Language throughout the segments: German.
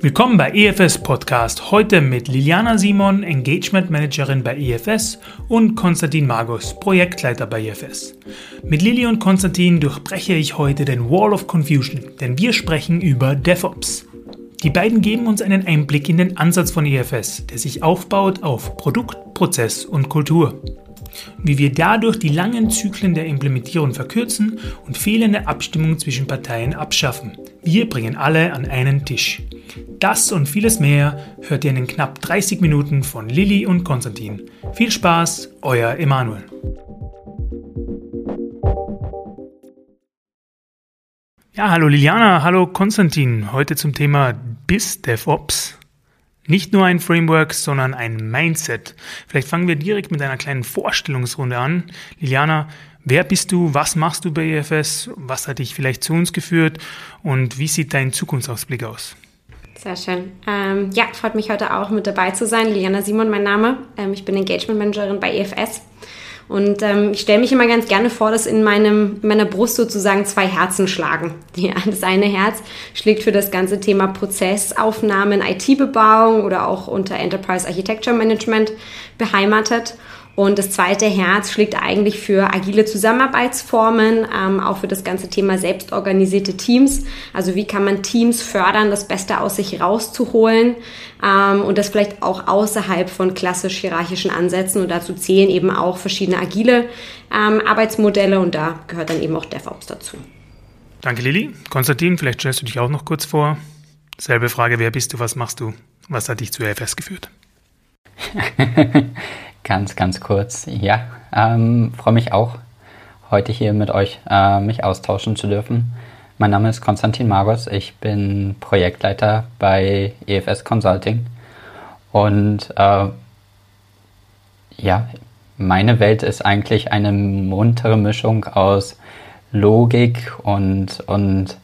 Willkommen bei EFS Podcast. Heute mit Liliana Simon, Engagement Managerin bei EFS und Konstantin Magus, Projektleiter bei EFS. Mit Lili und Konstantin durchbreche ich heute den Wall of Confusion, denn wir sprechen über DevOps. Die beiden geben uns einen Einblick in den Ansatz von EFS, der sich aufbaut auf Produkt, Prozess und Kultur wie wir dadurch die langen Zyklen der Implementierung verkürzen und fehlende Abstimmung zwischen Parteien abschaffen. Wir bringen alle an einen Tisch. Das und vieles mehr hört ihr in den knapp 30 Minuten von Lilly und Konstantin. Viel Spaß, euer Emanuel. Ja, hallo Liliana, hallo Konstantin. Heute zum Thema BIS DevOps. Nicht nur ein Framework, sondern ein Mindset. Vielleicht fangen wir direkt mit einer kleinen Vorstellungsrunde an. Liliana, wer bist du? Was machst du bei EFS? Was hat dich vielleicht zu uns geführt? Und wie sieht dein Zukunftsausblick aus? Sehr schön. Ähm, ja, freut mich heute auch mit dabei zu sein. Liliana Simon, mein Name. Ähm, ich bin Engagement Managerin bei EFS. Und ähm, ich stelle mich immer ganz gerne vor, dass in, meinem, in meiner Brust sozusagen zwei Herzen schlagen. Ja, das eine Herz schlägt für das ganze Thema Prozessaufnahmen, IT-Bebauung oder auch unter Enterprise Architecture Management beheimatet. Und das zweite Herz schlägt eigentlich für agile Zusammenarbeitsformen, ähm, auch für das ganze Thema selbstorganisierte Teams. Also wie kann man Teams fördern, das Beste aus sich rauszuholen ähm, und das vielleicht auch außerhalb von klassisch hierarchischen Ansätzen. Und dazu zählen eben auch verschiedene agile ähm, Arbeitsmodelle und da gehört dann eben auch DevOps dazu. Danke, Lili. Konstantin, vielleicht stellst du dich auch noch kurz vor. Selbe Frage, wer bist du, was machst du? Was hat dich zu LFS geführt? Ganz, ganz kurz. Ja, ähm, freue mich auch, heute hier mit euch äh, mich austauschen zu dürfen. Mein Name ist Konstantin Margos. Ich bin Projektleiter bei EFS Consulting. Und äh, ja, meine Welt ist eigentlich eine muntere Mischung aus Logik und, und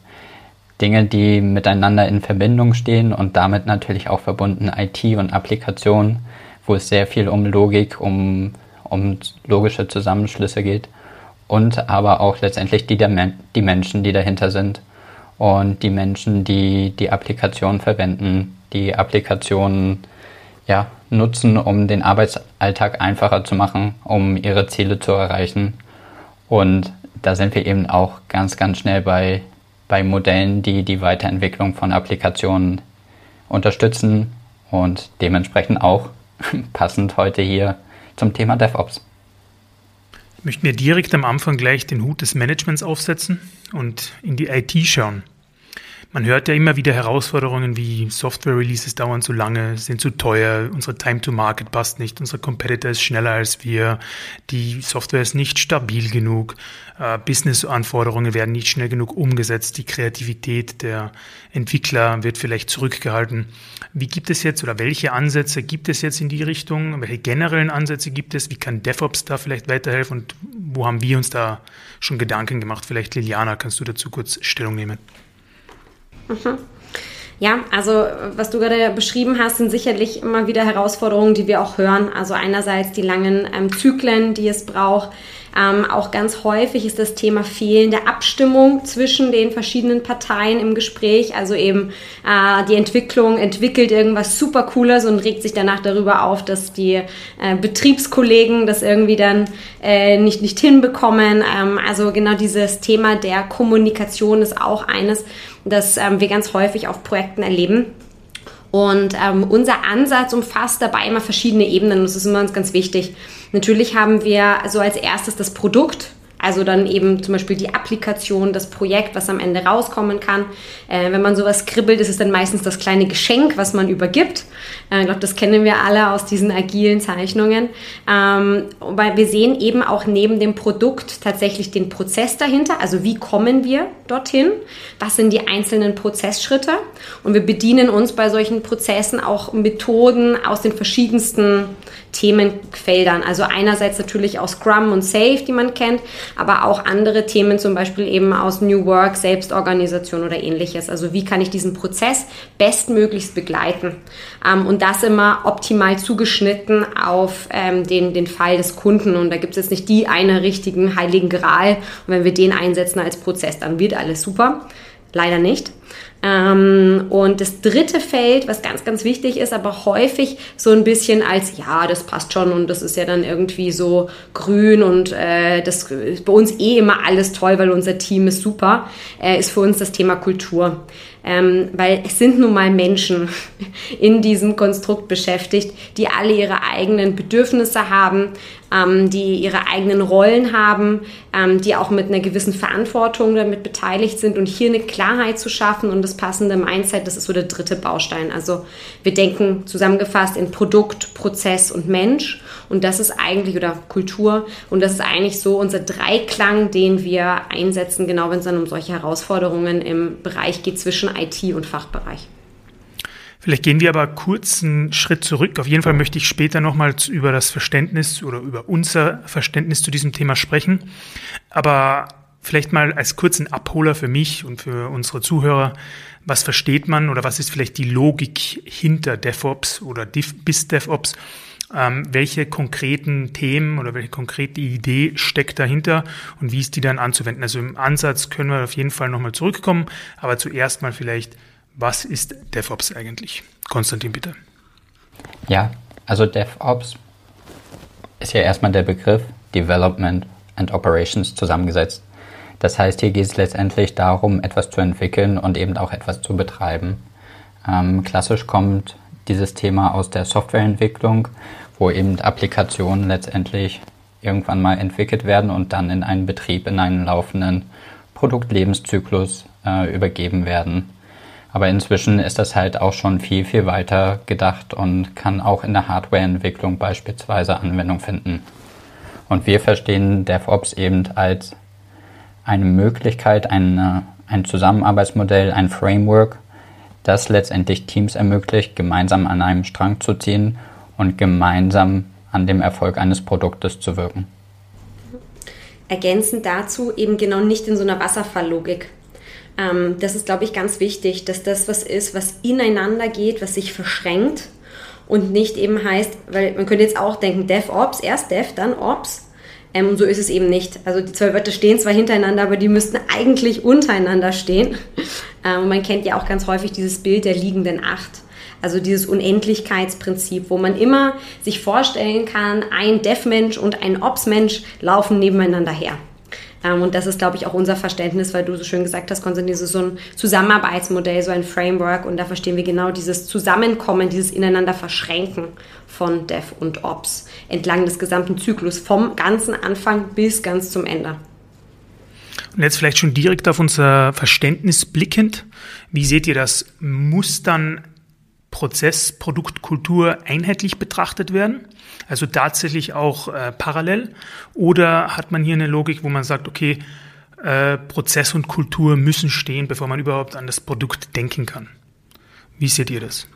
Dinge, die miteinander in Verbindung stehen und damit natürlich auch verbunden IT und Applikation wo es sehr viel um Logik, um, um logische Zusammenschlüsse geht und aber auch letztendlich die, die Menschen, die dahinter sind und die Menschen, die die Applikation verwenden, die Applikationen ja, nutzen, um den Arbeitsalltag einfacher zu machen, um ihre Ziele zu erreichen. Und da sind wir eben auch ganz, ganz schnell bei, bei Modellen, die die Weiterentwicklung von Applikationen unterstützen und dementsprechend auch passend heute hier zum Thema DevOps. Ich möchte mir direkt am Anfang gleich den Hut des Managements aufsetzen und in die IT schauen. Man hört ja immer wieder Herausforderungen wie Software-Releases dauern zu lange, sind zu teuer, unsere Time to Market passt nicht, unser Competitor ist schneller als wir, die Software ist nicht stabil genug, äh, Business-Anforderungen werden nicht schnell genug umgesetzt, die Kreativität der Entwickler wird vielleicht zurückgehalten. Wie gibt es jetzt oder welche Ansätze gibt es jetzt in die Richtung? Welche generellen Ansätze gibt es? Wie kann DevOps da vielleicht weiterhelfen und wo haben wir uns da schon Gedanken gemacht? Vielleicht Liliana, kannst du dazu kurz Stellung nehmen? Mhm. Ja, also was du gerade beschrieben hast, sind sicherlich immer wieder Herausforderungen, die wir auch hören. Also einerseits die langen ähm, Zyklen, die es braucht, ähm, auch ganz häufig ist das Thema fehlende Abstimmung zwischen den verschiedenen Parteien im Gespräch. Also eben äh, die Entwicklung entwickelt irgendwas super Cooles und regt sich danach darüber auf, dass die äh, Betriebskollegen das irgendwie dann äh, nicht, nicht hinbekommen. Ähm, also genau dieses Thema der Kommunikation ist auch eines, das ähm, wir ganz häufig auf Projekten erleben. Und ähm, unser Ansatz umfasst dabei immer verschiedene Ebenen. Das ist immer uns ganz wichtig. Natürlich haben wir so als erstes das Produkt, also dann eben zum Beispiel die Applikation, das Projekt, was am Ende rauskommen kann. Äh, wenn man sowas skribbelt, ist es dann meistens das kleine Geschenk, was man übergibt. Äh, ich glaube, das kennen wir alle aus diesen agilen Zeichnungen. Ähm, weil wir sehen eben auch neben dem Produkt tatsächlich den Prozess dahinter. Also wie kommen wir dorthin? Was sind die einzelnen Prozessschritte? Und wir bedienen uns bei solchen Prozessen auch Methoden aus den verschiedensten Themenfeldern. Also einerseits natürlich aus Scrum und Safe, die man kennt, aber auch andere Themen, zum Beispiel eben aus New Work, Selbstorganisation oder ähnliches. Also wie kann ich diesen Prozess bestmöglichst begleiten? Ähm, und das immer optimal zugeschnitten auf ähm, den, den Fall des Kunden. Und da gibt es jetzt nicht die eine richtigen heiligen Gral. Und wenn wir den einsetzen als Prozess, dann wird alles super. Leider nicht. Ähm, und das dritte Feld, was ganz, ganz wichtig ist, aber häufig so ein bisschen als, ja, das passt schon und das ist ja dann irgendwie so grün und äh, das ist bei uns eh immer alles toll, weil unser Team ist super, äh, ist für uns das Thema Kultur. Ähm, weil es sind nun mal Menschen in diesem Konstrukt beschäftigt, die alle ihre eigenen Bedürfnisse haben, ähm, die ihre eigenen Rollen haben, ähm, die auch mit einer gewissen Verantwortung damit beteiligt sind und hier eine Klarheit zu schaffen und das passende Mindset, das ist so der dritte Baustein. Also wir denken zusammengefasst in Produkt, Prozess und Mensch und das ist eigentlich, oder Kultur, und das ist eigentlich so unser Dreiklang, den wir einsetzen, genau wenn es dann um solche Herausforderungen im Bereich geht zwischen IT und Fachbereich. Vielleicht gehen wir aber kurz einen Schritt zurück. Auf jeden Fall möchte ich später nochmals über das Verständnis oder über unser Verständnis zu diesem Thema sprechen. Aber vielleicht mal als kurzen Abholer für mich und für unsere Zuhörer. Was versteht man oder was ist vielleicht die Logik hinter DevOps oder bis DevOps? ähm, welche konkreten Themen oder welche konkrete Idee steckt dahinter und wie ist die dann anzuwenden. Also im Ansatz können wir auf jeden Fall nochmal zurückkommen, aber zuerst mal vielleicht, was ist DevOps eigentlich? Konstantin, bitte. Ja, also DevOps ist ja erstmal der Begriff Development and Operations zusammengesetzt. Das heißt, hier geht es letztendlich darum, etwas zu entwickeln und eben auch etwas zu betreiben. Ähm, klassisch kommt dieses Thema aus der Softwareentwicklung, wo eben Applikationen letztendlich irgendwann mal entwickelt werden und dann in einen Betrieb, in einen laufenden Produktlebenszyklus äh, übergeben werden. Aber inzwischen ist das halt auch schon viel, viel weiter gedacht und kann auch in der Hardwareentwicklung beispielsweise Anwendung finden. Und wir verstehen DevOps eben als eine Möglichkeit, eine, ein Zusammenarbeitsmodell, ein Framework, das letztendlich Teams ermöglicht, gemeinsam an einem Strang zu ziehen und gemeinsam an dem Erfolg eines Produktes zu wirken. Ergänzend dazu eben genau nicht in so einer Wasserfalllogik. Ähm, das ist, glaube ich, ganz wichtig, dass das was ist, was ineinander geht, was sich verschränkt und nicht eben heißt, weil man könnte jetzt auch denken, DevOps, erst Dev, dann Ops. Ähm, und so ist es eben nicht. Also die zwei Wörter stehen zwar hintereinander, aber die müssten eigentlich untereinander stehen. Ähm, man kennt ja auch ganz häufig dieses Bild der liegenden Acht. Also dieses Unendlichkeitsprinzip, wo man immer sich vorstellen kann, ein Dev-Mensch und ein Ops-Mensch laufen nebeneinander her. Ähm, und das ist, glaube ich, auch unser Verständnis, weil du so schön gesagt hast, Konstantin, ist so ein Zusammenarbeitsmodell, so ein Framework. Und da verstehen wir genau dieses Zusammenkommen, dieses Ineinander verschränken von Dev und Ops entlang des gesamten Zyklus, vom ganzen Anfang bis ganz zum Ende. Und jetzt vielleicht schon direkt auf unser Verständnis blickend. Wie seht ihr das? Muss dann Prozess, Produkt, Kultur einheitlich betrachtet werden? Also tatsächlich auch äh, parallel? Oder hat man hier eine Logik, wo man sagt, okay, äh, Prozess und Kultur müssen stehen, bevor man überhaupt an das Produkt denken kann? Wie seht ihr das?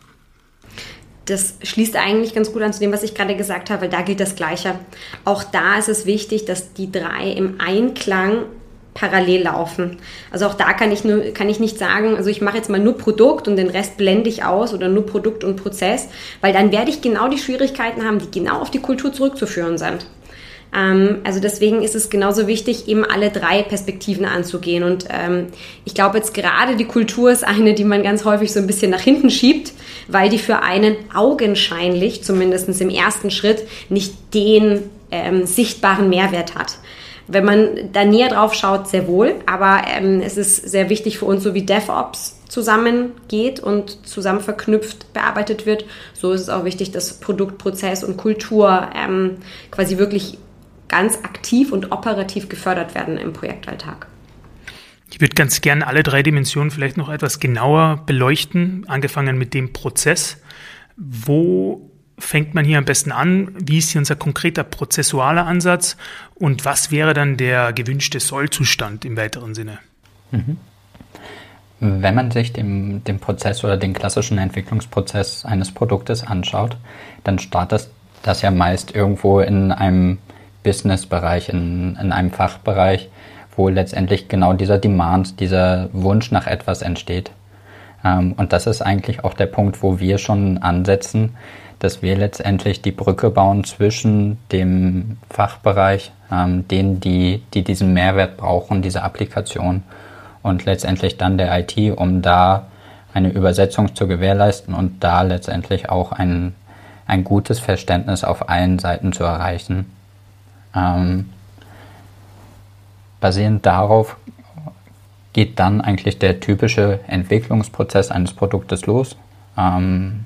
Das schließt eigentlich ganz gut an zu dem, was ich gerade gesagt habe, weil da gilt das Gleiche. Auch da ist es wichtig, dass die drei im Einklang parallel laufen. Also auch da kann ich, nur, kann ich nicht sagen, also ich mache jetzt mal nur Produkt und den Rest blende ich aus oder nur Produkt und Prozess, weil dann werde ich genau die Schwierigkeiten haben, die genau auf die Kultur zurückzuführen sind. Ähm, also deswegen ist es genauso wichtig, eben alle drei Perspektiven anzugehen. Und ähm, ich glaube jetzt gerade die Kultur ist eine, die man ganz häufig so ein bisschen nach hinten schiebt, weil die für einen augenscheinlich, zumindest im ersten Schritt, nicht den ähm, sichtbaren Mehrwert hat. Wenn man da näher drauf schaut, sehr wohl. Aber ähm, es ist sehr wichtig für uns, so wie DevOps zusammengeht und zusammen verknüpft bearbeitet wird, so ist es auch wichtig, dass Produkt, Prozess und Kultur ähm, quasi wirklich ganz aktiv und operativ gefördert werden im Projektalltag. Ich würde ganz gerne alle drei Dimensionen vielleicht noch etwas genauer beleuchten, angefangen mit dem Prozess. Wo fängt man hier am besten an? Wie ist hier unser konkreter prozessualer Ansatz? Und was wäre dann der gewünschte Sollzustand im weiteren Sinne? Mhm. Wenn man sich den, den Prozess oder den klassischen Entwicklungsprozess eines Produktes anschaut, dann startet das ja meist irgendwo in einem Business-Bereich, in, in einem Fachbereich, wo letztendlich genau dieser Demand, dieser Wunsch nach etwas entsteht. Ähm, und das ist eigentlich auch der Punkt, wo wir schon ansetzen, dass wir letztendlich die Brücke bauen zwischen dem Fachbereich, ähm, denen, die, die diesen Mehrwert brauchen, diese Applikation, und letztendlich dann der IT, um da eine Übersetzung zu gewährleisten und da letztendlich auch ein, ein gutes Verständnis auf allen Seiten zu erreichen. Ähm, basierend darauf geht dann eigentlich der typische Entwicklungsprozess eines Produktes los, ähm,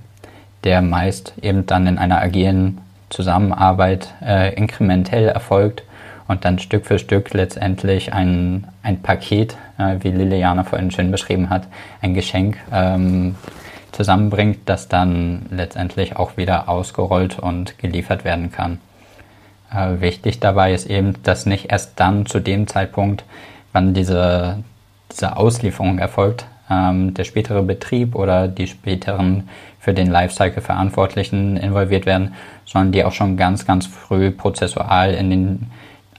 der meist eben dann in einer agilen Zusammenarbeit äh, inkrementell erfolgt und dann Stück für Stück letztendlich ein, ein Paket, äh, wie Liliana vorhin schön beschrieben hat, ein Geschenk ähm, zusammenbringt, das dann letztendlich auch wieder ausgerollt und geliefert werden kann. Äh, wichtig dabei ist eben, dass nicht erst dann zu dem Zeitpunkt, wann diese, diese Auslieferung erfolgt, ähm, der spätere Betrieb oder die späteren für den Lifecycle Verantwortlichen involviert werden, sondern die auch schon ganz, ganz früh prozessual in den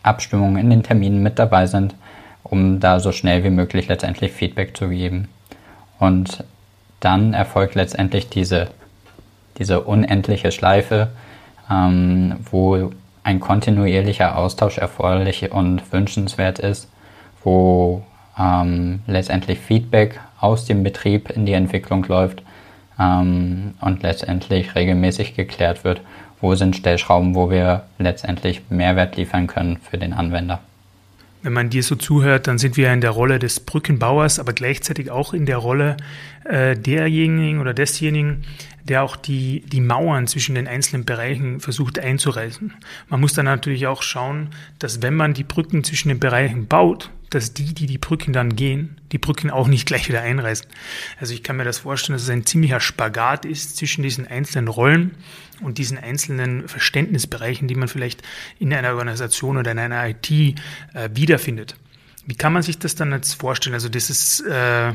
Abstimmungen in den Terminen mit dabei sind, um da so schnell wie möglich letztendlich Feedback zu geben. Und dann erfolgt letztendlich diese, diese unendliche Schleife, ähm, wo ein kontinuierlicher Austausch erforderlich und wünschenswert ist, wo ähm, letztendlich Feedback aus dem Betrieb in die Entwicklung läuft ähm, und letztendlich regelmäßig geklärt wird, wo sind Stellschrauben, wo wir letztendlich Mehrwert liefern können für den Anwender. Wenn man dir so zuhört, dann sind wir in der Rolle des Brückenbauers, aber gleichzeitig auch in der Rolle äh, derjenigen oder desjenigen, der auch die, die Mauern zwischen den einzelnen Bereichen versucht einzureißen. Man muss dann natürlich auch schauen, dass wenn man die Brücken zwischen den Bereichen baut, dass die, die die Brücken dann gehen, die Brücken auch nicht gleich wieder einreißen. Also ich kann mir das vorstellen, dass es ein ziemlicher Spagat ist zwischen diesen einzelnen Rollen und diesen einzelnen Verständnisbereichen, die man vielleicht in einer Organisation oder in einer IT äh, wiederfindet. Wie kann man sich das dann jetzt vorstellen? Also das ist äh,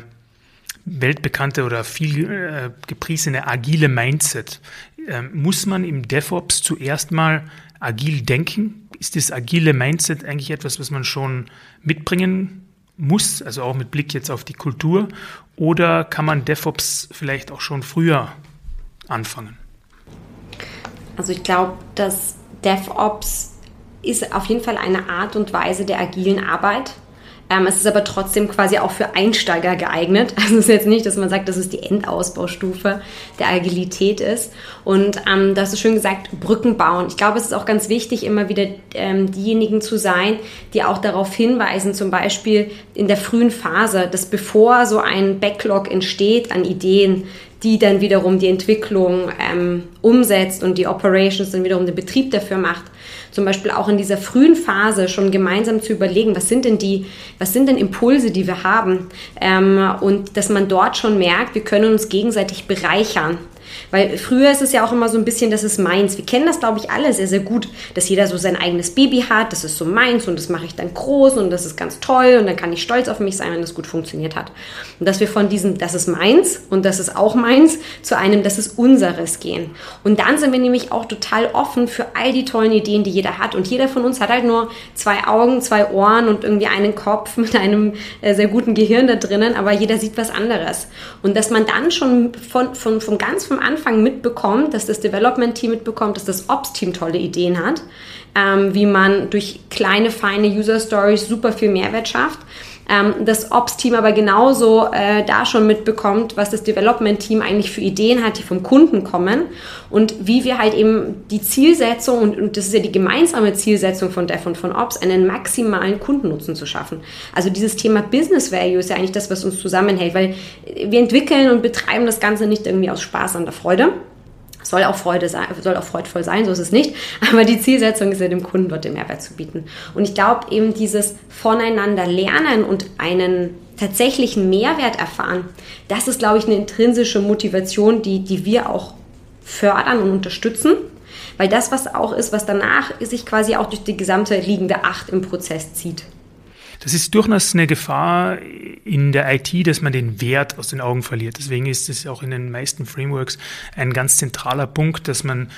weltbekannte oder viel äh, gepriesene agile Mindset. Ähm, muss man im DevOps zuerst mal agil denken? Ist das agile Mindset eigentlich etwas, was man schon mitbringen muss, also auch mit Blick jetzt auf die Kultur? Oder kann man DevOps vielleicht auch schon früher anfangen? Also ich glaube, dass DevOps ist auf jeden Fall eine Art und Weise der agilen Arbeit. Ähm, es ist aber trotzdem quasi auch für Einsteiger geeignet. Also es ist jetzt nicht, dass man sagt, dass es die Endausbaustufe der Agilität ist. Und ähm, das ist schön gesagt, Brücken bauen. Ich glaube, es ist auch ganz wichtig, immer wieder ähm, diejenigen zu sein, die auch darauf hinweisen, zum Beispiel in der frühen Phase, dass bevor so ein Backlog entsteht an Ideen, die dann wiederum die Entwicklung ähm, umsetzt und die Operations dann wiederum den Betrieb dafür macht, zum Beispiel auch in dieser frühen Phase schon gemeinsam zu überlegen, was sind denn die, was sind denn Impulse, die wir haben ähm, und dass man dort schon merkt, wir können uns gegenseitig bereichern. Weil früher ist es ja auch immer so ein bisschen, das ist meins. Wir kennen das, glaube ich, alle sehr, sehr gut, dass jeder so sein eigenes Baby hat, das ist so meins und das mache ich dann groß und das ist ganz toll und dann kann ich stolz auf mich sein, wenn das gut funktioniert hat. Und dass wir von diesem, das ist meins und das ist auch meins, zu einem, das ist unseres gehen. Und dann sind wir nämlich auch total offen für all die tollen Ideen, die jeder hat. Und jeder von uns hat halt nur zwei Augen, zwei Ohren und irgendwie einen Kopf mit einem äh, sehr guten Gehirn da drinnen, aber jeder sieht was anderes. Und dass man dann schon von, von, von ganz vom Anfang mitbekommt, dass das Development-Team mitbekommt, dass das Ops-Team tolle Ideen hat, ähm, wie man durch kleine, feine User-Stories super viel Mehrwert schafft. Ähm, das Ops-Team aber genauso äh, da schon mitbekommt, was das Development-Team eigentlich für Ideen hat, die vom Kunden kommen und wie wir halt eben die Zielsetzung, und, und das ist ja die gemeinsame Zielsetzung von Dev und von Ops, einen maximalen Kundennutzen zu schaffen. Also dieses Thema Business Value ist ja eigentlich das, was uns zusammenhält, weil wir entwickeln und betreiben das Ganze nicht irgendwie aus Spaß an der Freude, soll auch Freude sein, soll auch freudvoll sein, so ist es nicht. Aber die Zielsetzung ist ja dem Kunden dort den Mehrwert zu bieten. Und ich glaube eben dieses voneinander lernen und einen tatsächlichen Mehrwert erfahren, das ist, glaube ich, eine intrinsische Motivation, die, die wir auch fördern und unterstützen. Weil das, was auch ist, was danach sich quasi auch durch die gesamte liegende Acht im Prozess zieht. Das ist durchaus eine Gefahr in der IT, dass man den Wert aus den Augen verliert. Deswegen ist es auch in den meisten Frameworks ein ganz zentraler Punkt, dass man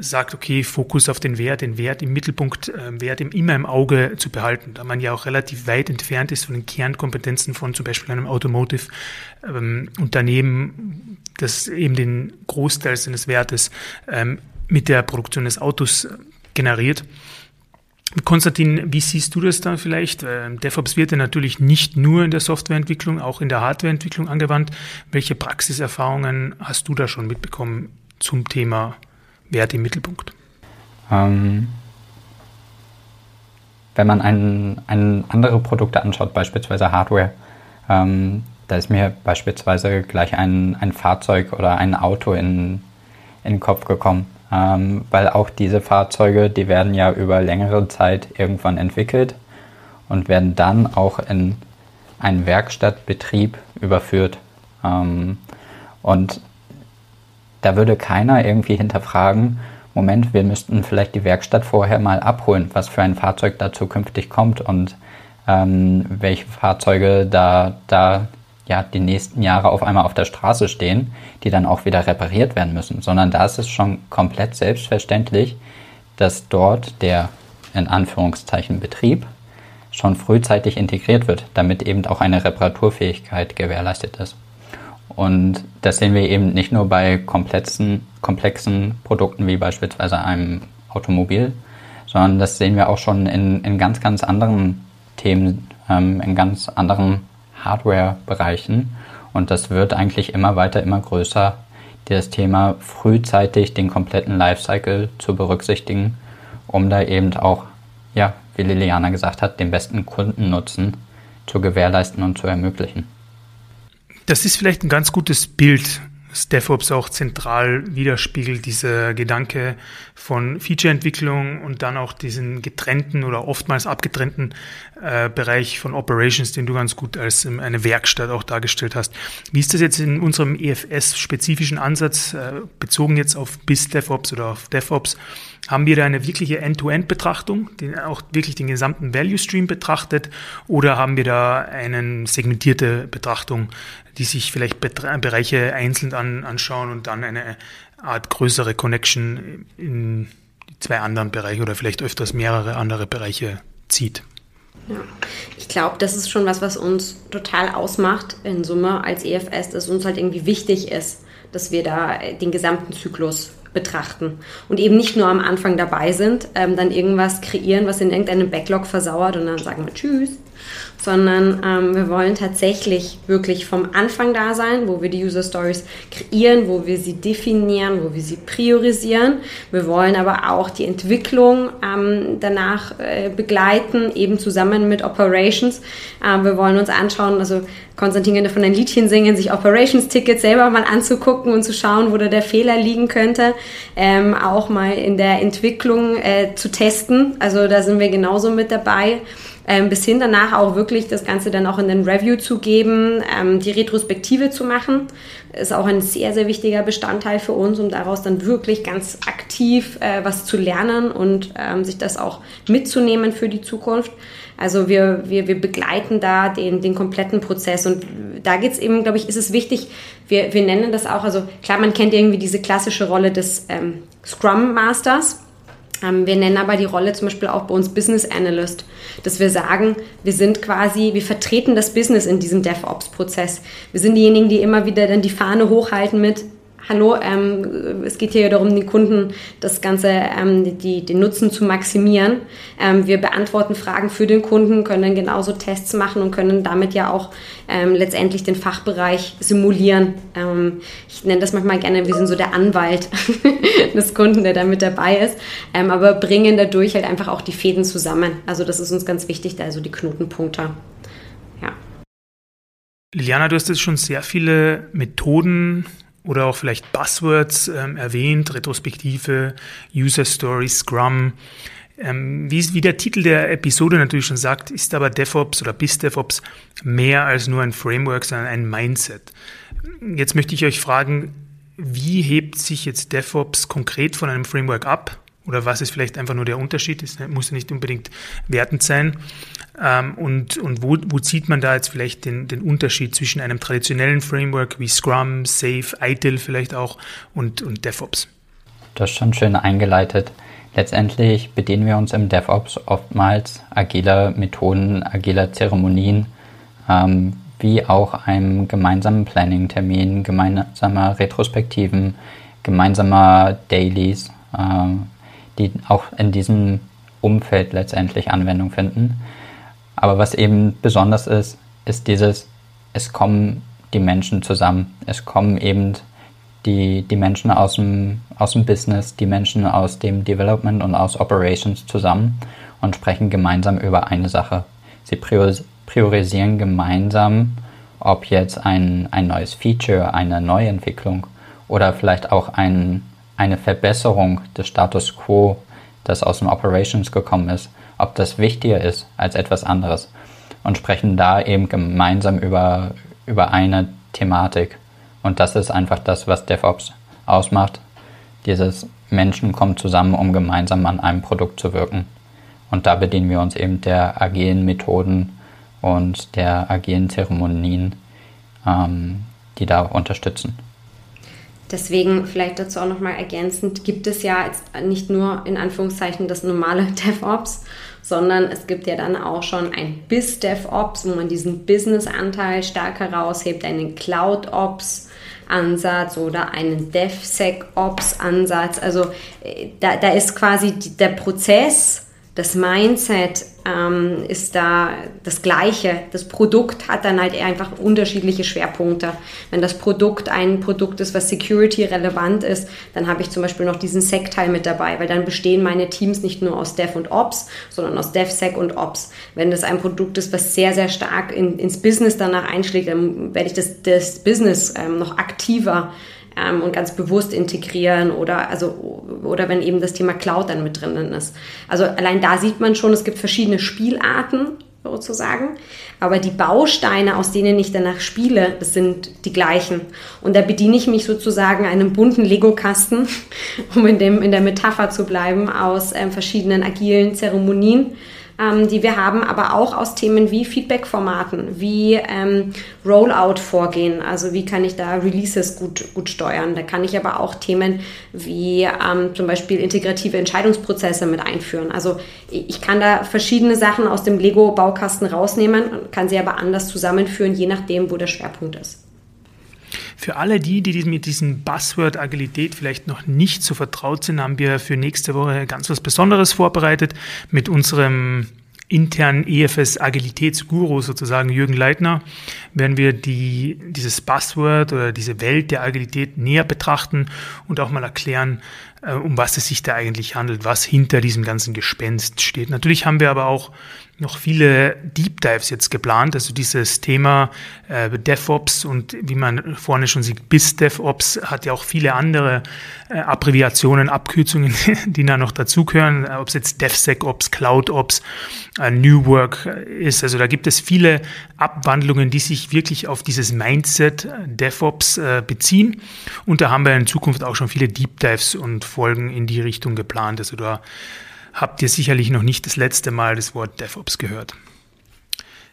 sagt, okay, Fokus auf den Wert, den Wert im Mittelpunkt, äh, Wert im, immer im Auge zu behalten, da man ja auch relativ weit entfernt ist von den Kernkompetenzen von zum Beispiel einem Automotive-Unternehmen, ähm, das eben den Großteil seines Wertes ähm, mit der Produktion des Autos äh, generiert. Konstantin, wie siehst du das da vielleicht? Ähm, DevOps wird ja natürlich nicht nur in der Softwareentwicklung, auch in der Hardwareentwicklung angewandt. Welche Praxiserfahrungen hast du da schon mitbekommen zum Thema Wert im Mittelpunkt? Ähm, wenn man ein, ein andere Produkte anschaut, beispielsweise Hardware, ähm, da ist mir beispielsweise gleich ein, ein Fahrzeug oder ein Auto in, in den Kopf gekommen ähm, weil auch diese Fahrzeuge, die werden ja über längere Zeit irgendwann entwickelt und werden dann auch in einen Werkstattbetrieb überführt. Ähm, und da würde keiner irgendwie hinterfragen, Moment, wir müssten vielleicht die Werkstatt vorher mal abholen, was für ein Fahrzeug da zukünftig kommt und ähm, welche Fahrzeuge da, da ja, die nächsten Jahre auf einmal auf der Straße stehen, die dann auch wieder repariert werden müssen, sondern da ist es schon komplett selbstverständlich, dass dort der in Anführungszeichen Betrieb schon frühzeitig integriert wird, damit eben auch eine Reparaturfähigkeit gewährleistet ist. Und das sehen wir eben nicht nur bei komplexen, komplexen Produkten wie beispielsweise einem Automobil, sondern das sehen wir auch schon in, in ganz, ganz anderen Themen, ähm, in ganz anderen Hardware-Bereichen. Und das wird eigentlich immer weiter, immer größer, das Thema frühzeitig den kompletten Lifecycle zu berücksichtigen, um da eben auch, ja, wie Liliana gesagt hat, den besten Kundennutzen zu gewährleisten und zu ermöglichen. Das ist vielleicht ein ganz gutes Bild DevOps auch zentral widerspiegelt, dieser Gedanke von Featureentwicklung und dann auch diesen getrennten oder oftmals abgetrennten äh, Bereich von Operations, den du ganz gut als ähm, eine Werkstatt auch dargestellt hast. Wie ist das jetzt in unserem EFS-spezifischen Ansatz, äh, bezogen jetzt auf BIS DevOps oder auf DevOps? Haben wir da eine wirkliche End-to-End-Betrachtung, die auch wirklich den gesamten Value-Stream betrachtet, oder haben wir da eine segmentierte Betrachtung, die sich vielleicht Bereiche einzeln an, anschauen und dann eine Art größere Connection in zwei anderen Bereiche oder vielleicht öfters mehrere andere Bereiche zieht? Ja, ich glaube, das ist schon was, was uns total ausmacht in Summe als EFS, dass uns halt irgendwie wichtig ist, dass wir da den gesamten Zyklus betrachten und eben nicht nur am Anfang dabei sind, ähm, dann irgendwas kreieren, was in irgendeinem Backlog versauert und dann sagen wir Tschüss, sondern ähm, wir wollen tatsächlich wirklich vom Anfang da sein, wo wir die User Stories kreieren, wo wir sie definieren, wo wir sie priorisieren. Wir wollen aber auch die Entwicklung ähm, danach äh, begleiten, eben zusammen mit Operations. Ähm, wir wollen uns anschauen, also Konstantin könnte von ein Liedchen singen, sich Operations-Tickets selber mal anzugucken und zu schauen, wo da der Fehler liegen könnte, ähm, auch mal in der Entwicklung äh, zu testen. Also da sind wir genauso mit dabei ähm, bis hin danach auch wirklich das Ganze dann auch in den Review zu geben, ähm, die Retrospektive zu machen, ist auch ein sehr, sehr wichtiger Bestandteil für uns, um daraus dann wirklich ganz aktiv äh, was zu lernen und ähm, sich das auch mitzunehmen für die Zukunft. Also wir, wir, wir begleiten da den, den kompletten Prozess und da geht's eben, glaube ich, ist es wichtig, wir, wir nennen das auch, also klar, man kennt irgendwie diese klassische Rolle des ähm, Scrum Masters, wir nennen aber die Rolle zum Beispiel auch bei uns Business Analyst, dass wir sagen, wir sind quasi, wir vertreten das Business in diesem DevOps-Prozess. Wir sind diejenigen, die immer wieder dann die Fahne hochhalten mit, hallo, ähm, es geht hier darum, den Kunden das Ganze, ähm, die, den Nutzen zu maximieren. Ähm, wir beantworten Fragen für den Kunden, können genauso Tests machen und können damit ja auch ähm, letztendlich den Fachbereich simulieren. Ähm, ich nenne das manchmal gerne, wir sind so der Anwalt des Kunden, der da mit dabei ist, ähm, aber bringen dadurch halt einfach auch die Fäden zusammen. Also das ist uns ganz wichtig, also die Knotenpunkte. Ja. Liliana, du hast jetzt schon sehr viele Methoden oder auch vielleicht Buzzwords ähm, erwähnt, Retrospektive, User Story, Scrum. Ähm, wie, wie der Titel der Episode natürlich schon sagt, ist aber DevOps oder BIS DevOps mehr als nur ein Framework, sondern ein Mindset. Jetzt möchte ich euch fragen, wie hebt sich jetzt DevOps konkret von einem Framework ab? Oder was ist vielleicht einfach nur der Unterschied? Es muss ja nicht unbedingt wertend sein. Ähm, und und wo, wo zieht man da jetzt vielleicht den, den Unterschied zwischen einem traditionellen Framework wie Scrum, Safe, ITIL vielleicht auch und, und DevOps? das ist schon schön eingeleitet. Letztendlich bedienen wir uns im DevOps oftmals agiler Methoden, agiler Zeremonien, ähm, wie auch einem gemeinsamen Planning-Termin, gemeinsamer Retrospektiven, gemeinsamer Dailies, äh, die auch in diesem Umfeld letztendlich Anwendung finden. Aber was eben besonders ist, ist dieses, es kommen die Menschen zusammen. Es kommen eben die, die Menschen aus dem, aus dem Business, die Menschen aus dem Development und aus Operations zusammen und sprechen gemeinsam über eine Sache. Sie priorisieren gemeinsam, ob jetzt ein, ein neues Feature, eine Neuentwicklung oder vielleicht auch ein, eine Verbesserung des Status quo, das aus dem Operations gekommen ist, ob das wichtiger ist als etwas anderes und sprechen da eben gemeinsam über, über eine Thematik. Und das ist einfach das, was DevOps ausmacht. Dieses Menschen kommen zusammen, um gemeinsam an einem Produkt zu wirken. Und da bedienen wir uns eben der agilen Methoden und der agilen Zeremonien, ähm, die da unterstützen. Deswegen vielleicht dazu auch nochmal ergänzend, gibt es ja jetzt nicht nur in Anführungszeichen das normale DevOps, sondern es gibt ja dann auch schon ein BizDevOps, wo man diesen Business-Anteil stärker raushebt, einen CloudOps. Ansatz oder einen DevSecOps-Ansatz. Also äh, da, da ist quasi der Prozess das Mindset ähm, ist da das gleiche. Das Produkt hat dann halt einfach unterschiedliche Schwerpunkte. Wenn das Produkt ein Produkt ist, was Security relevant ist, dann habe ich zum Beispiel noch diesen Sec-Teil mit dabei, weil dann bestehen meine Teams nicht nur aus Dev und Ops, sondern aus DevSec und Ops. Wenn das ein Produkt ist, was sehr, sehr stark in, ins Business danach einschlägt, dann werde ich das, das Business ähm, noch aktiver ähm, und ganz bewusst integrieren oder also oder wenn eben das Thema Cloud dann mit drinnen ist. Also allein da sieht man schon, es gibt verschiedene Spielarten sozusagen, aber die Bausteine, aus denen ich danach spiele, das sind die gleichen. Und da bediene ich mich sozusagen einem bunten Lego-Kasten, um in dem in der Metapher zu bleiben, aus ähm, verschiedenen agilen Zeremonien ähm, die wir haben, aber auch aus Themen wie Feedback-Formaten, wie ähm, Rollout-Vorgehen, also wie kann ich da Releases gut, gut steuern. Da kann ich aber auch Themen wie ähm, zum Beispiel integrative Entscheidungsprozesse mit einführen. Also ich kann da verschiedene Sachen aus dem Lego-Baukasten rausnehmen, kann sie aber anders zusammenführen, je nachdem, wo der Schwerpunkt ist. Für alle die, die mit diesem Buzzword Agilität vielleicht noch nicht so vertraut sind, haben wir für nächste Woche ganz was Besonderes vorbereitet mit unserem internen EFS Agilitätsguru sozusagen Jürgen Leitner, werden wir die, dieses Buzzword oder diese Welt der Agilität näher betrachten und auch mal erklären, äh, um was es sich da eigentlich handelt, was hinter diesem ganzen Gespenst steht. Natürlich haben wir aber auch noch viele Deep Dives jetzt geplant. Also dieses Thema äh, DevOps und wie man vorne schon sieht, bis DevOps hat ja auch viele andere äh, Abbreviationen, Abkürzungen, die da noch dazugehören. Ob es jetzt DevSecOps, CloudOps, äh, New Work ist. Also da gibt es viele Abwandlungen, die sich wirklich auf dieses Mindset äh, DevOps äh, beziehen. Und da haben wir in Zukunft auch schon viele Deep Dives und Folgen in die Richtung geplant. Also da habt ihr sicherlich noch nicht das letzte Mal das Wort DevOps gehört.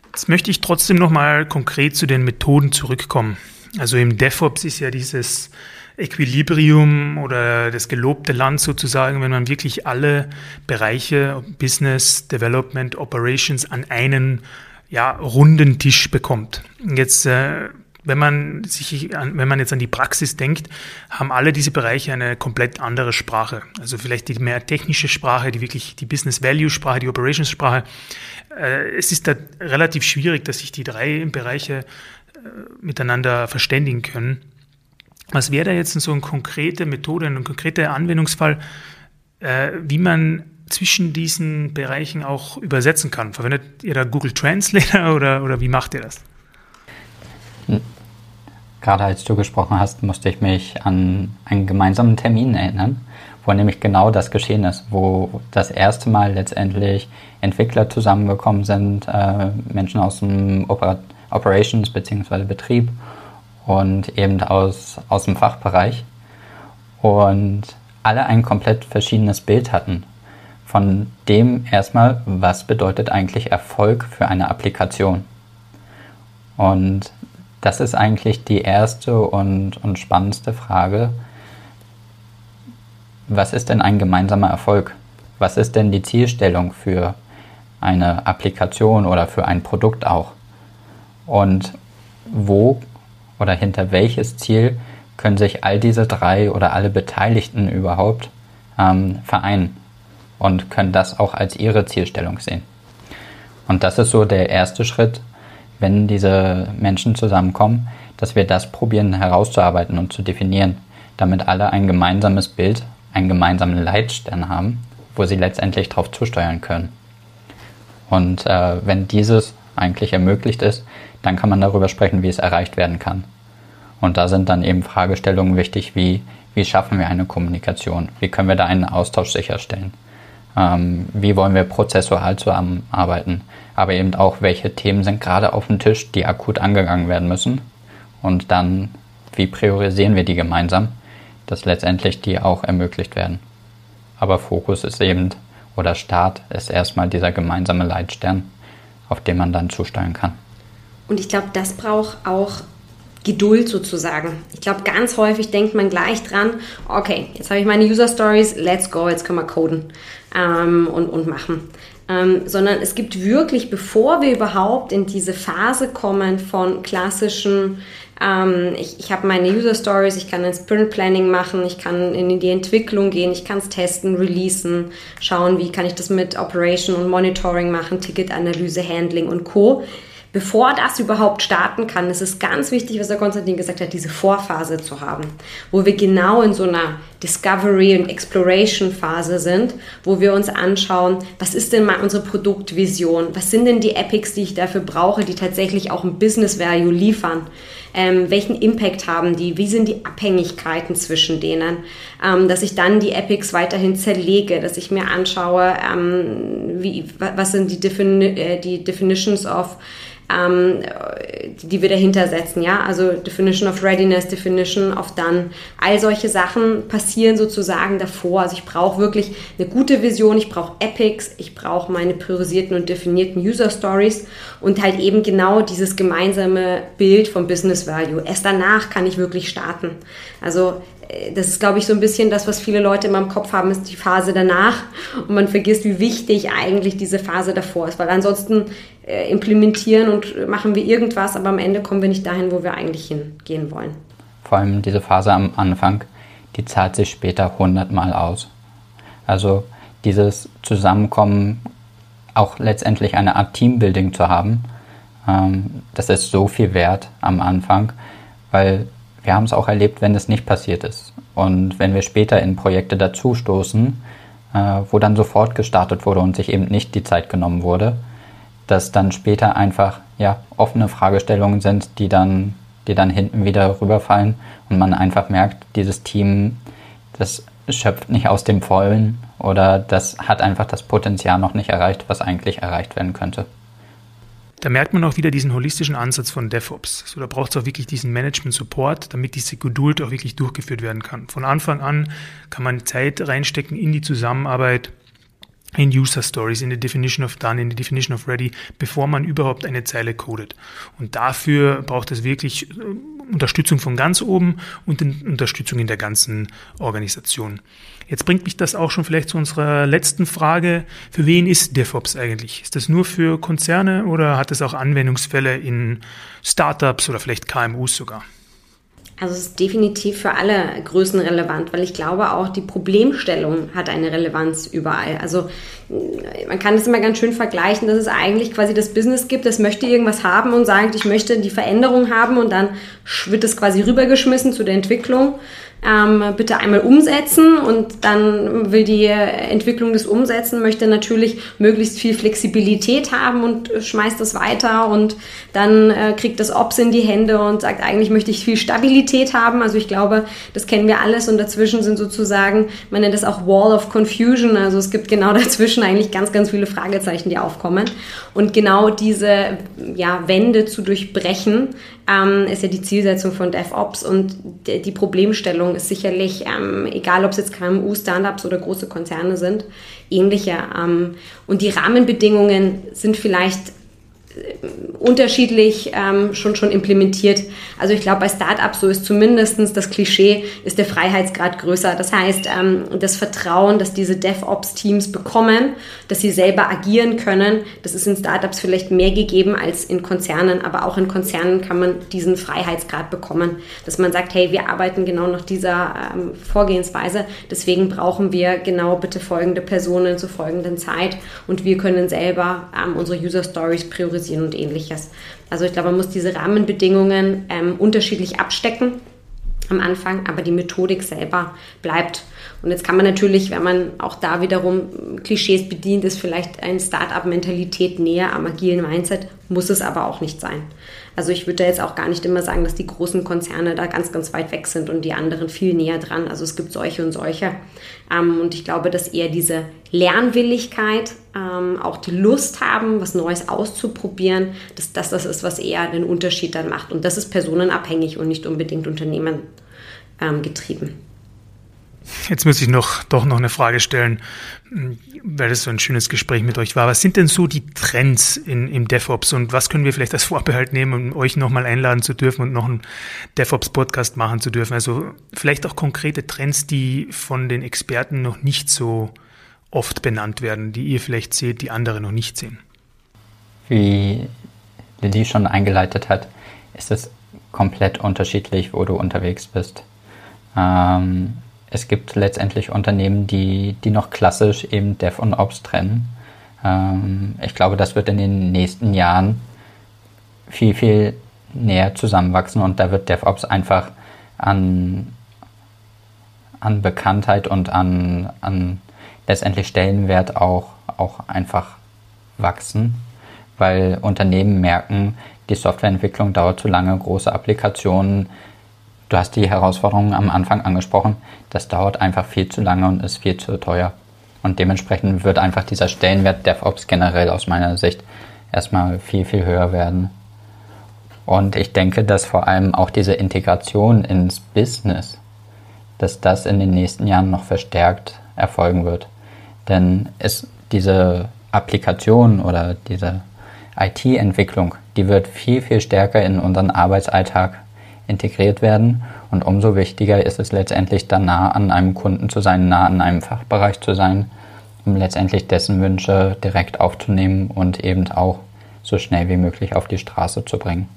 Jetzt möchte ich trotzdem noch mal konkret zu den Methoden zurückkommen. Also im DevOps ist ja dieses Equilibrium oder das gelobte Land sozusagen, wenn man wirklich alle Bereiche Business, Development, Operations an einen ja, runden Tisch bekommt. Jetzt äh, wenn man sich, wenn man jetzt an die Praxis denkt, haben alle diese Bereiche eine komplett andere Sprache. Also vielleicht die mehr technische Sprache, die wirklich die Business Value Sprache, die Operations Sprache. Äh, es ist da relativ schwierig, dass sich die drei Bereiche äh, miteinander verständigen können. Was wäre da jetzt so eine konkrete Methode, ein konkreter Anwendungsfall, äh, wie man zwischen diesen Bereichen auch übersetzen kann? Verwendet ihr da Google Translator oder, oder wie macht ihr das? Gerade als du gesprochen hast, musste ich mich an einen gemeinsamen Termin erinnern, wo nämlich genau das geschehen ist, wo das erste Mal letztendlich Entwickler zusammengekommen sind, äh, Menschen aus dem Oper Operations bzw. Betrieb und eben aus, aus dem Fachbereich und alle ein komplett verschiedenes Bild hatten von dem erstmal, was bedeutet eigentlich Erfolg für eine Applikation. Und das ist eigentlich die erste und, und spannendste Frage. was ist denn ein gemeinsamer Erfolg? Was ist denn die Zielstellung für eine Applikation oder für ein Produkt auch? Und wo oder hinter welches Ziel können sich all diese drei oder alle Beteiligten überhaupt ähm, vereinen und können das auch als ihre Zielstellung sehen? Und das ist so der erste Schritt, wenn diese Menschen zusammenkommen, dass wir das probieren herauszuarbeiten und zu definieren, damit alle ein gemeinsames Bild, einen gemeinsamen Leitstern haben, wo sie letztendlich darauf zusteuern können. Und äh, wenn dieses eigentlich ermöglicht ist, dann kann man darüber sprechen, wie es erreicht werden kann. Und da sind dann eben Fragestellungen wichtig, wie, wie schaffen wir eine Kommunikation? Wie können wir da einen Austausch sicherstellen? Ähm, wie wollen wir prozessual zusammenarbeiten? Aber eben auch, welche Themen sind gerade auf dem Tisch, die akut angegangen werden müssen? Und dann, wie priorisieren wir die gemeinsam, dass letztendlich die auch ermöglicht werden? Aber Fokus ist eben, oder Start ist erstmal dieser gemeinsame Leitstern, auf den man dann zusteuern kann. Und ich glaube, das braucht auch Geduld sozusagen. Ich glaube, ganz häufig denkt man gleich dran, okay, jetzt habe ich meine User Stories, let's go, jetzt können wir coden ähm, und, und machen. Ähm, sondern es gibt wirklich, bevor wir überhaupt in diese Phase kommen von klassischen, ähm, ich, ich habe meine User Stories, ich kann ein Sprint Planning machen, ich kann in die Entwicklung gehen, ich kann es testen, releasen, schauen, wie kann ich das mit Operation und Monitoring machen, Ticketanalyse, Handling und Co Bevor das überhaupt starten kann, ist es ganz wichtig, was der Konstantin gesagt hat, diese Vorphase zu haben, wo wir genau in so einer Discovery und Exploration Phase sind, wo wir uns anschauen, was ist denn mal unsere Produktvision, was sind denn die Epics, die ich dafür brauche, die tatsächlich auch ein Business Value liefern, ähm, welchen Impact haben die, wie sind die Abhängigkeiten zwischen denen, ähm, dass ich dann die Epics weiterhin zerlege, dass ich mir anschaue, ähm, wie, was sind die, Defini äh, die Definitions of ähm, die wir dahinter setzen, ja, also Definition of Readiness, Definition of Done, all solche Sachen passieren sozusagen davor. Also ich brauche wirklich eine gute Vision, ich brauche Epics, ich brauche meine priorisierten und definierten User Stories und halt eben genau dieses gemeinsame Bild vom Business Value. Erst danach kann ich wirklich starten. Also das ist, glaube ich, so ein bisschen das, was viele Leute in meinem Kopf haben, ist die Phase danach. Und man vergisst, wie wichtig eigentlich diese Phase davor ist. Weil ansonsten äh, implementieren und machen wir irgendwas, aber am Ende kommen wir nicht dahin, wo wir eigentlich hingehen wollen. Vor allem diese Phase am Anfang, die zahlt sich später hundertmal aus. Also dieses Zusammenkommen, auch letztendlich eine Art Teambuilding zu haben, ähm, das ist so viel wert am Anfang, weil wir haben es auch erlebt, wenn es nicht passiert ist. Und wenn wir später in Projekte dazustoßen, äh, wo dann sofort gestartet wurde und sich eben nicht die Zeit genommen wurde, dass dann später einfach ja, offene Fragestellungen sind, die dann, die dann hinten wieder rüberfallen und man einfach merkt, dieses Team, das schöpft nicht aus dem Vollen oder das hat einfach das Potenzial noch nicht erreicht, was eigentlich erreicht werden könnte. Da merkt man auch wieder diesen holistischen Ansatz von DevOps. So, da braucht es auch wirklich diesen Management-Support, damit diese Geduld auch wirklich durchgeführt werden kann. Von Anfang an kann man Zeit reinstecken in die Zusammenarbeit, in User Stories, in die Definition of Done, in die Definition of Ready, bevor man überhaupt eine Zeile codet. Und dafür braucht es wirklich äh, Unterstützung von ganz oben und Unterstützung in der ganzen Organisation. Jetzt bringt mich das auch schon vielleicht zu unserer letzten Frage. Für wen ist DevOps eigentlich? Ist das nur für Konzerne oder hat es auch Anwendungsfälle in Startups oder vielleicht KMUs sogar? Also es ist definitiv für alle Größen relevant, weil ich glaube auch die Problemstellung hat eine Relevanz überall. Also man kann das immer ganz schön vergleichen, dass es eigentlich quasi das Business gibt, das möchte irgendwas haben und sagt, ich möchte die Veränderung haben und dann wird es quasi rübergeschmissen zu der Entwicklung ähm, bitte einmal umsetzen und dann will die Entwicklung des Umsetzen, möchte natürlich möglichst viel Flexibilität haben und schmeißt das weiter und dann äh, kriegt das Ops in die Hände und sagt, eigentlich möchte ich viel Stabilität haben. Also ich glaube, das kennen wir alles und dazwischen sind sozusagen, man nennt das auch Wall of Confusion, also es gibt genau dazwischen eigentlich ganz, ganz viele Fragezeichen, die aufkommen und genau diese ja, Wände zu durchbrechen, ähm, ist ja die Zielsetzung von DevOps und die Problemstellung ist sicherlich, ähm, egal ob es jetzt KMU, Startups oder große Konzerne sind, ähnlicher. Ähm, und die Rahmenbedingungen sind vielleicht unterschiedlich ähm, schon schon implementiert. Also ich glaube, bei Startups so ist zumindestens das Klischee, ist der Freiheitsgrad größer. Das heißt, ähm, das Vertrauen, dass diese DevOps-Teams bekommen, dass sie selber agieren können, das ist in Startups vielleicht mehr gegeben als in Konzernen, aber auch in Konzernen kann man diesen Freiheitsgrad bekommen, dass man sagt, hey, wir arbeiten genau nach dieser ähm, Vorgehensweise, deswegen brauchen wir genau bitte folgende Personen zur folgenden Zeit. Und wir können selber ähm, unsere User Stories priorisieren und ähnliches. Also ich glaube, man muss diese Rahmenbedingungen ähm, unterschiedlich abstecken am Anfang, aber die Methodik selber bleibt. Und jetzt kann man natürlich, wenn man auch da wiederum Klischees bedient, ist vielleicht eine Start-up-Mentalität näher am agilen Mindset, muss es aber auch nicht sein. Also ich würde jetzt auch gar nicht immer sagen, dass die großen Konzerne da ganz, ganz weit weg sind und die anderen viel näher dran. Also es gibt solche und solche. Ähm, und ich glaube, dass eher diese Lernwilligkeit, ähm, auch die Lust haben, was Neues auszuprobieren, dass das das ist, was eher den Unterschied dann macht. Und das ist personenabhängig und nicht unbedingt Unternehmen ähm, getrieben. Jetzt muss ich noch doch noch eine Frage stellen, weil das so ein schönes Gespräch mit euch war. Was sind denn so die Trends in, im DevOps und was können wir vielleicht als Vorbehalt nehmen, um euch nochmal einladen zu dürfen und noch einen DevOps-Podcast machen zu dürfen? Also vielleicht auch konkrete Trends, die von den Experten noch nicht so oft benannt werden, die ihr vielleicht seht, die andere noch nicht sehen. Wie Lilly schon eingeleitet hat, ist es komplett unterschiedlich, wo du unterwegs bist. Ähm, es gibt letztendlich Unternehmen, die, die noch klassisch eben Dev und Ops trennen. Ähm, ich glaube, das wird in den nächsten Jahren viel, viel näher zusammenwachsen und da wird DevOps einfach an, an Bekanntheit und an, an letztendlich Stellenwert auch, auch einfach wachsen, weil Unternehmen merken, die Softwareentwicklung dauert zu lange, große Applikationen Du hast die Herausforderungen am Anfang angesprochen. Das dauert einfach viel zu lange und ist viel zu teuer. Und dementsprechend wird einfach dieser Stellenwert DevOps generell aus meiner Sicht erstmal viel, viel höher werden. Und ich denke, dass vor allem auch diese Integration ins Business, dass das in den nächsten Jahren noch verstärkt erfolgen wird. Denn es, diese Applikation oder diese IT-Entwicklung, die wird viel, viel stärker in unseren Arbeitsalltag integriert werden. Und umso wichtiger ist es letztendlich dann nah an einem Kunden zu sein, nah an einem Fachbereich zu sein, um letztendlich dessen Wünsche direkt aufzunehmen und eben auch so schnell wie möglich auf die Straße zu bringen.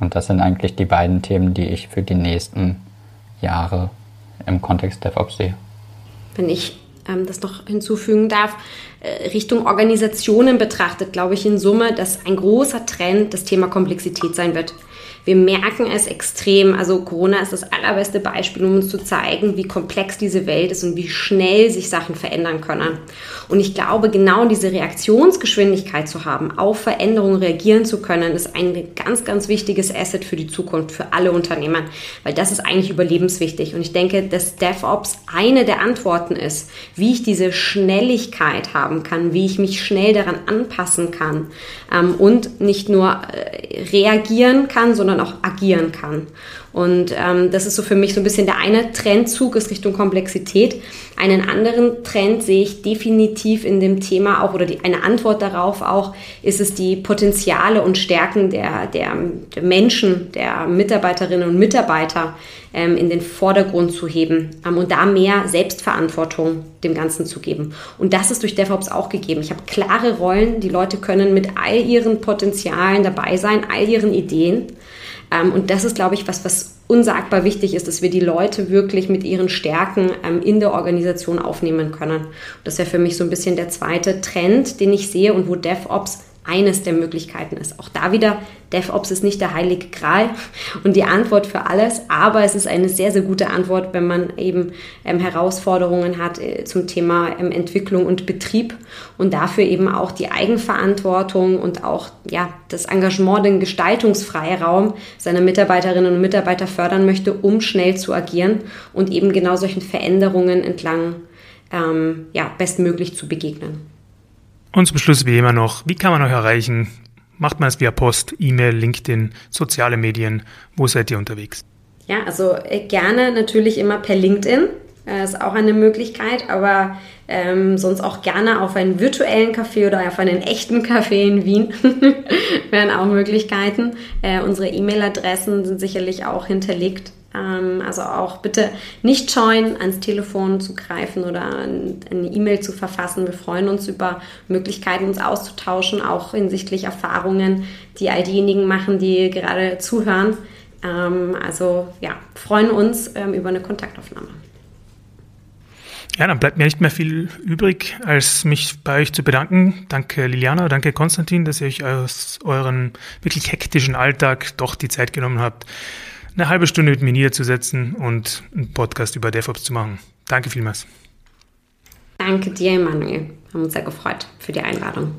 Und das sind eigentlich die beiden Themen, die ich für die nächsten Jahre im Kontext DevOps sehe. Wenn ich ähm, das noch hinzufügen darf, äh, Richtung Organisationen betrachtet, glaube ich in Summe, dass ein großer Trend das Thema Komplexität sein wird. Wir merken es extrem. Also Corona ist das allerbeste Beispiel, um uns zu zeigen, wie komplex diese Welt ist und wie schnell sich Sachen verändern können. Und ich glaube, genau diese Reaktionsgeschwindigkeit zu haben, auf Veränderungen reagieren zu können, ist ein ganz, ganz wichtiges Asset für die Zukunft, für alle Unternehmen, weil das ist eigentlich überlebenswichtig. Und ich denke, dass DevOps eine der Antworten ist, wie ich diese Schnelligkeit haben kann, wie ich mich schnell daran anpassen kann ähm, und nicht nur äh, reagieren kann, sondern auch agieren kann. Und ähm, das ist so für mich so ein bisschen der eine Trendzug ist Richtung Komplexität. Einen anderen Trend sehe ich definitiv in dem Thema auch oder die, eine Antwort darauf auch ist es die Potenziale und Stärken der, der, der Menschen, der Mitarbeiterinnen und Mitarbeiter ähm, in den Vordergrund zu heben ähm, und da mehr Selbstverantwortung dem Ganzen zu geben. Und das ist durch DevOps auch gegeben. Ich habe klare Rollen, die Leute können mit all ihren Potenzialen dabei sein, all ihren Ideen und das ist, glaube ich, was, was unsagbar wichtig ist, dass wir die Leute wirklich mit ihren Stärken ähm, in der Organisation aufnehmen können. Das wäre für mich so ein bisschen der zweite Trend, den ich sehe und wo DevOps eines der Möglichkeiten ist. Auch da wieder, DevOps ist nicht der heilige Gral und die Antwort für alles, aber es ist eine sehr, sehr gute Antwort, wenn man eben ähm, Herausforderungen hat äh, zum Thema ähm, Entwicklung und Betrieb und dafür eben auch die Eigenverantwortung und auch ja, das Engagement, den Gestaltungsfreiraum seiner Mitarbeiterinnen und Mitarbeiter fördern möchte, um schnell zu agieren und eben genau solchen Veränderungen entlang ähm, ja, bestmöglich zu begegnen. Und zum Schluss wie immer noch, wie kann man euch erreichen? Macht man es via Post, E-Mail, LinkedIn, soziale Medien? Wo seid ihr unterwegs? Ja, also äh, gerne natürlich immer per LinkedIn. äh, ist auch eine Möglichkeit, aber ähm, sonst auch gerne auf einen virtuellen Café oder auf einen echten Café in Wien wären auch Möglichkeiten. Äh, unsere E-Mail-Adressen sind sicherlich auch hinterlegt. Ähm, also auch bitte nicht scheuen, ans Telefon zu greifen oder eine E-Mail zu verfassen. Wir freuen uns über Möglichkeiten, uns auszutauschen, auch hinsichtlich Erfahrungen, die all diejenigen machen, die gerade zuhören. Ähm, also ja, freuen uns ähm, über eine Kontaktaufnahme. Ja, dann bleibt mir nicht mehr viel übrig, als mich bei euch zu bedanken. Danke Liliana, danke Konstantin, dass ihr euch aus euren wirklich hektischen Alltag doch die Zeit genommen habt, eine halbe Stunde mit mir niederzusetzen und einen Podcast über DevOps zu machen. Danke vielmals. Danke dir, Emanuel. Haben uns sehr gefreut für die Einladung.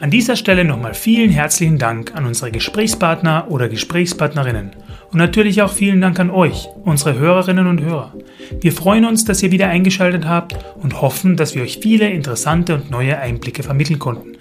An dieser Stelle nochmal vielen herzlichen Dank an unsere Gesprächspartner oder Gesprächspartnerinnen und natürlich auch vielen Dank an euch, unsere Hörerinnen und Hörer. Wir freuen uns, dass ihr wieder eingeschaltet habt und hoffen, dass wir euch viele interessante und neue Einblicke vermitteln konnten.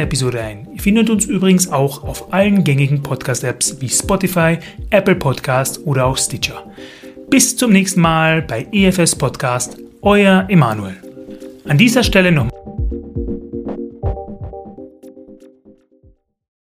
Episode ein. Ihr findet uns übrigens auch auf allen gängigen Podcast-Apps wie Spotify, Apple Podcast oder auch Stitcher. Bis zum nächsten Mal bei EFS Podcast, euer Emanuel. An dieser Stelle noch